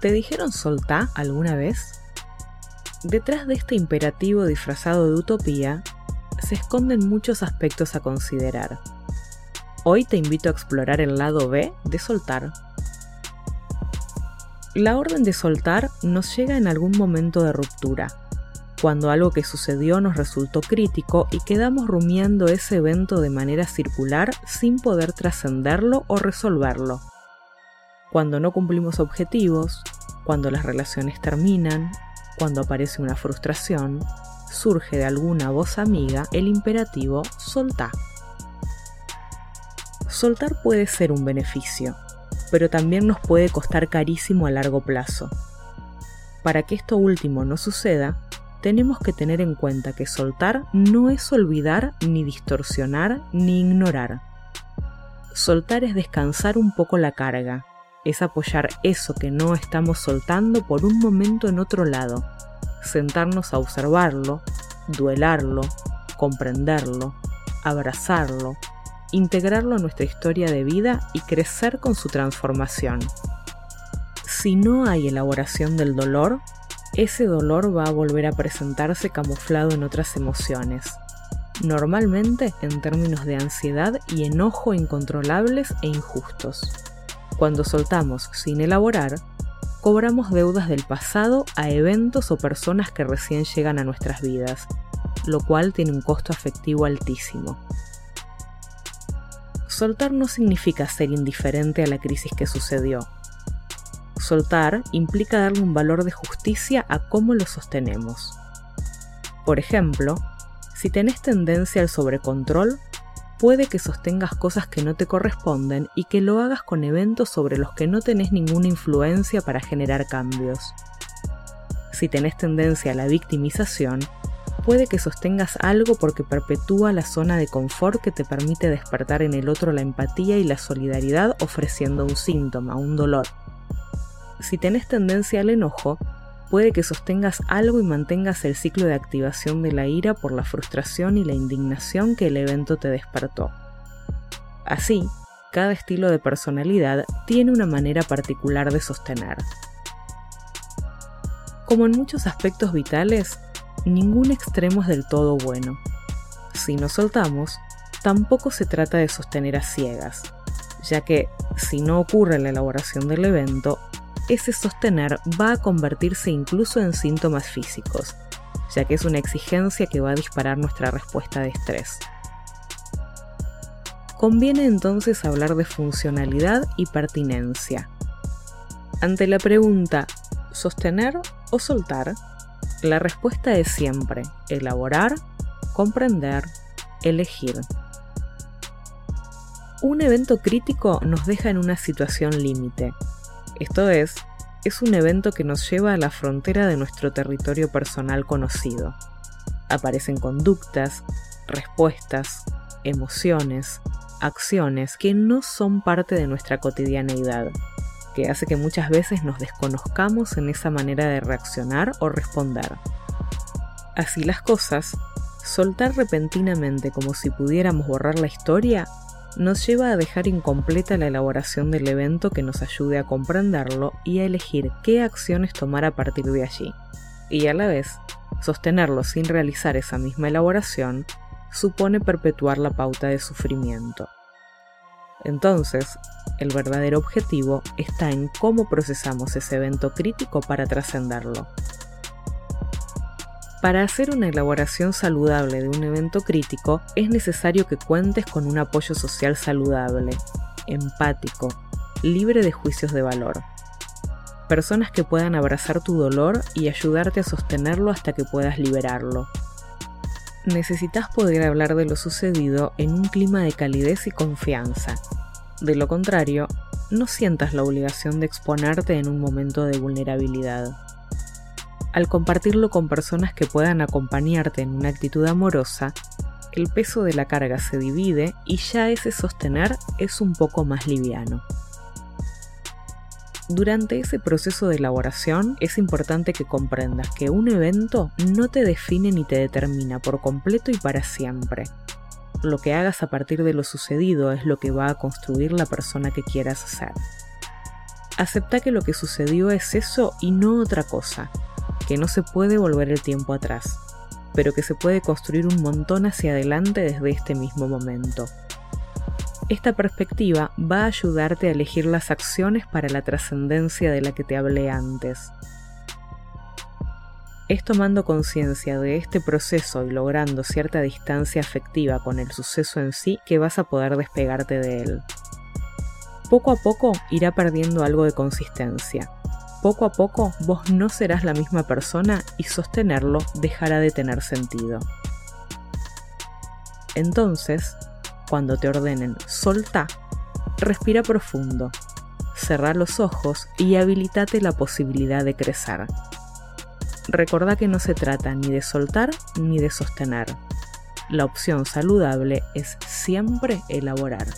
¿Te dijeron soltá alguna vez? Detrás de este imperativo disfrazado de utopía se esconden muchos aspectos a considerar. Hoy te invito a explorar el lado B de soltar. La orden de soltar nos llega en algún momento de ruptura, cuando algo que sucedió nos resultó crítico y quedamos rumiando ese evento de manera circular sin poder trascenderlo o resolverlo. Cuando no cumplimos objetivos, cuando las relaciones terminan, cuando aparece una frustración, surge de alguna voz amiga el imperativo soltar. Soltar puede ser un beneficio, pero también nos puede costar carísimo a largo plazo. Para que esto último no suceda, tenemos que tener en cuenta que soltar no es olvidar, ni distorsionar, ni ignorar. Soltar es descansar un poco la carga, es apoyar eso que no estamos soltando por un momento en otro lado, sentarnos a observarlo, duelarlo, comprenderlo, abrazarlo, integrarlo a nuestra historia de vida y crecer con su transformación. Si no hay elaboración del dolor, ese dolor va a volver a presentarse camuflado en otras emociones, normalmente en términos de ansiedad y enojo incontrolables e injustos. Cuando soltamos sin elaborar, cobramos deudas del pasado a eventos o personas que recién llegan a nuestras vidas, lo cual tiene un costo afectivo altísimo. Soltar no significa ser indiferente a la crisis que sucedió, Soltar implica darle un valor de justicia a cómo lo sostenemos. Por ejemplo, si tenés tendencia al sobrecontrol, puede que sostengas cosas que no te corresponden y que lo hagas con eventos sobre los que no tenés ninguna influencia para generar cambios. Si tenés tendencia a la victimización, puede que sostengas algo porque perpetúa la zona de confort que te permite despertar en el otro la empatía y la solidaridad ofreciendo un síntoma, un dolor si tenés tendencia al enojo, puede que sostengas algo y mantengas el ciclo de activación de la ira por la frustración y la indignación que el evento te despertó. Así, cada estilo de personalidad tiene una manera particular de sostener. Como en muchos aspectos vitales, ningún extremo es del todo bueno. Si nos soltamos, tampoco se trata de sostener a ciegas, ya que si no ocurre la elaboración del evento, ese sostener va a convertirse incluso en síntomas físicos, ya que es una exigencia que va a disparar nuestra respuesta de estrés. Conviene entonces hablar de funcionalidad y pertinencia. Ante la pregunta ¿sostener o soltar? La respuesta es siempre elaborar, comprender, elegir. Un evento crítico nos deja en una situación límite, esto es, es un evento que nos lleva a la frontera de nuestro territorio personal conocido. Aparecen conductas, respuestas, emociones, acciones que no son parte de nuestra cotidianeidad, que hace que muchas veces nos desconozcamos en esa manera de reaccionar o responder. Así las cosas, soltar repentinamente como si pudiéramos borrar la historia nos lleva a dejar incompleta la elaboración del evento que nos ayude a comprenderlo y a elegir qué acciones tomar a partir de allí. Y a la vez, sostenerlo sin realizar esa misma elaboración supone perpetuar la pauta de sufrimiento. Entonces, el verdadero objetivo está en cómo procesamos ese evento crítico para trascenderlo. Para hacer una elaboración saludable de un evento crítico es necesario que cuentes con un apoyo social saludable, empático, libre de juicios de valor. Personas que puedan abrazar tu dolor y ayudarte a sostenerlo hasta que puedas liberarlo. Necesitas poder hablar de lo sucedido en un clima de calidez y confianza. De lo contrario, no sientas la obligación de exponerte en un momento de vulnerabilidad al compartirlo con personas que puedan acompañarte en una actitud amorosa, el peso de la carga se divide y ya ese sostener es un poco más liviano. Durante ese proceso de elaboración es importante que comprendas que un evento no te define ni te determina por completo y para siempre. Lo que hagas a partir de lo sucedido es lo que va a construir la persona que quieras ser. Acepta que lo que sucedió es eso y no otra cosa, que no se puede volver el tiempo atrás, pero que se puede construir un montón hacia adelante desde este mismo momento. Esta perspectiva va a ayudarte a elegir las acciones para la trascendencia de la que te hablé antes. Es tomando conciencia de este proceso y logrando cierta distancia afectiva con el suceso en sí que vas a poder despegarte de él. Poco a poco irá perdiendo algo de consistencia. Poco a poco vos no serás la misma persona y sostenerlo dejará de tener sentido. Entonces, cuando te ordenen solta, respira profundo, cerra los ojos y habilitate la posibilidad de crecer. Recordá que no se trata ni de soltar ni de sostener. La opción saludable es siempre elaborar.